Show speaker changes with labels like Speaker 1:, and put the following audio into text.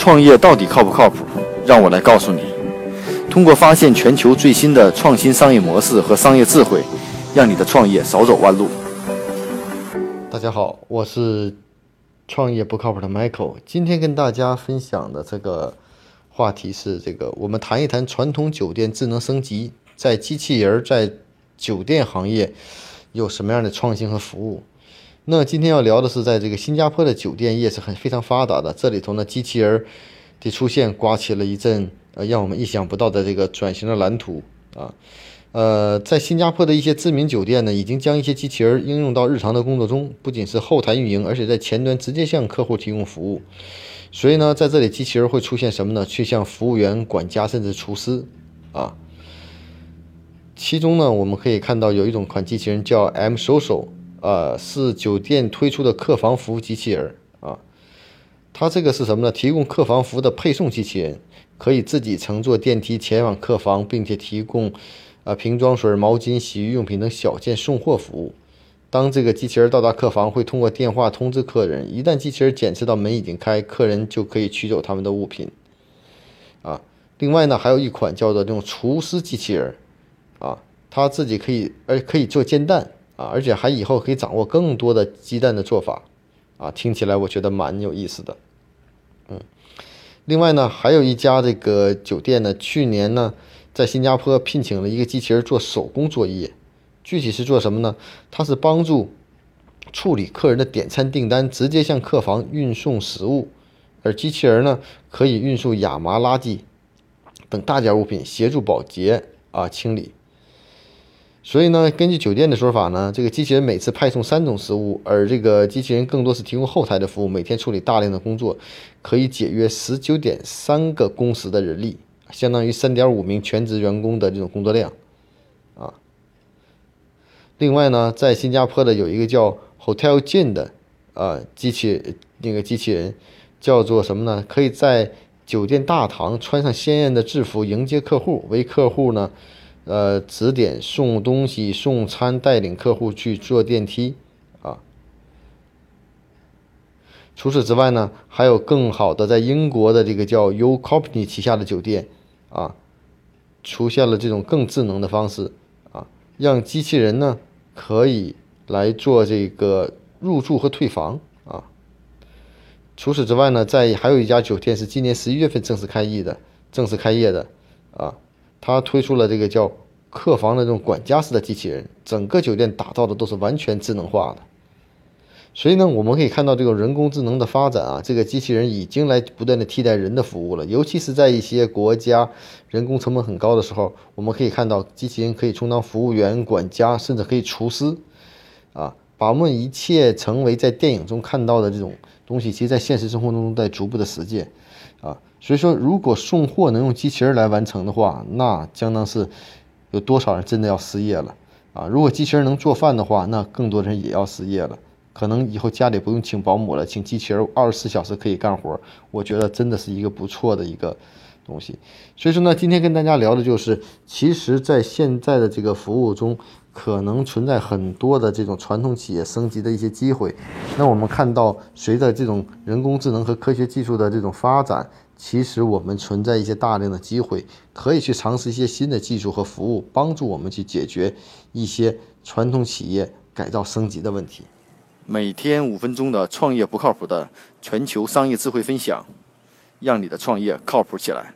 Speaker 1: 创业到底靠不靠谱？让我来告诉你。通过发现全球最新的创新商业模式和商业智慧，让你的创业少走弯路。
Speaker 2: 大家好，我是创业不靠谱的 Michael。今天跟大家分享的这个话题是这个，我们谈一谈传统酒店智能升级，在机器人在酒店行业有什么样的创新和服务。那今天要聊的是，在这个新加坡的酒店业是很非常发达的，这里头呢，机器人的出现刮起了一阵呃让我们意想不到的这个转型的蓝图啊。呃，在新加坡的一些知名酒店呢，已经将一些机器人应用到日常的工作中，不仅是后台运营，而且在前端直接向客户提供服务。所以呢，在这里机器人会出现什么呢？去向服务员、管家甚至厨师啊。其中呢，我们可以看到有一种款机器人叫 M Social。呃，是酒店推出的客房服务机器人啊。它这个是什么呢？提供客房服务的配送机器人，可以自己乘坐电梯前往客房，并且提供啊瓶装水、毛巾、洗浴用品等小件送货服务。当这个机器人到达客房，会通过电话通知客人。一旦机器人检测到门已经开，客人就可以取走他们的物品。啊，另外呢，还有一款叫做这种厨师机器人啊，它自己可以而可以做煎蛋。啊，而且还以后可以掌握更多的鸡蛋的做法，啊，听起来我觉得蛮有意思的，嗯，另外呢，还有一家这个酒店呢，去年呢，在新加坡聘请了一个机器人做手工作业，具体是做什么呢？它是帮助处理客人的点餐订单，直接向客房运送食物，而机器人呢，可以运输亚麻、垃圾等大件物品，协助保洁啊清理。所以呢，根据酒店的说法呢，这个机器人每次派送三种食物，而这个机器人更多是提供后台的服务，每天处理大量的工作，可以节约十九点三个工时的人力，相当于三点五名全职员工的这种工作量，啊。另外呢，在新加坡的有一个叫 Hotel Jane 的啊机器那个机器人，叫做什么呢？可以在酒店大堂穿上鲜艳的制服迎接客户，为客户呢。呃，指点送东西、送餐，带领客户去坐电梯，啊。除此之外呢，还有更好的，在英国的这个叫 U Company 旗下的酒店，啊，出现了这种更智能的方式，啊，让机器人呢可以来做这个入住和退房，啊。除此之外呢，在还有一家酒店是今年十一月份正式开业的，正式开业的，啊。他推出了这个叫客房的这种管家式的机器人，整个酒店打造的都是完全智能化的。所以呢，我们可以看到这个人工智能的发展啊，这个机器人已经来不断的替代人的服务了。尤其是在一些国家人工成本很高的时候，我们可以看到机器人可以充当服务员、管家，甚至可以厨师，啊，把我们一切成为在电影中看到的这种东西，其实在现实生活中在逐步的实践，啊。所以说，如果送货能用机器人来完成的话，那将当是有多少人真的要失业了啊！如果机器人能做饭的话，那更多人也要失业了。可能以后家里不用请保姆了，请机器人二十四小时可以干活。我觉得真的是一个不错的一个东西。所以说呢，今天跟大家聊的就是，其实，在现在的这个服务中，可能存在很多的这种传统企业升级的一些机会。那我们看到，随着这种人工智能和科学技术的这种发展，其实我们存在一些大量的机会，可以去尝试一些新的技术和服务，帮助我们去解决一些传统企业改造升级的问题。
Speaker 1: 每天五分钟的创业不靠谱的全球商业智慧分享，让你的创业靠谱起来。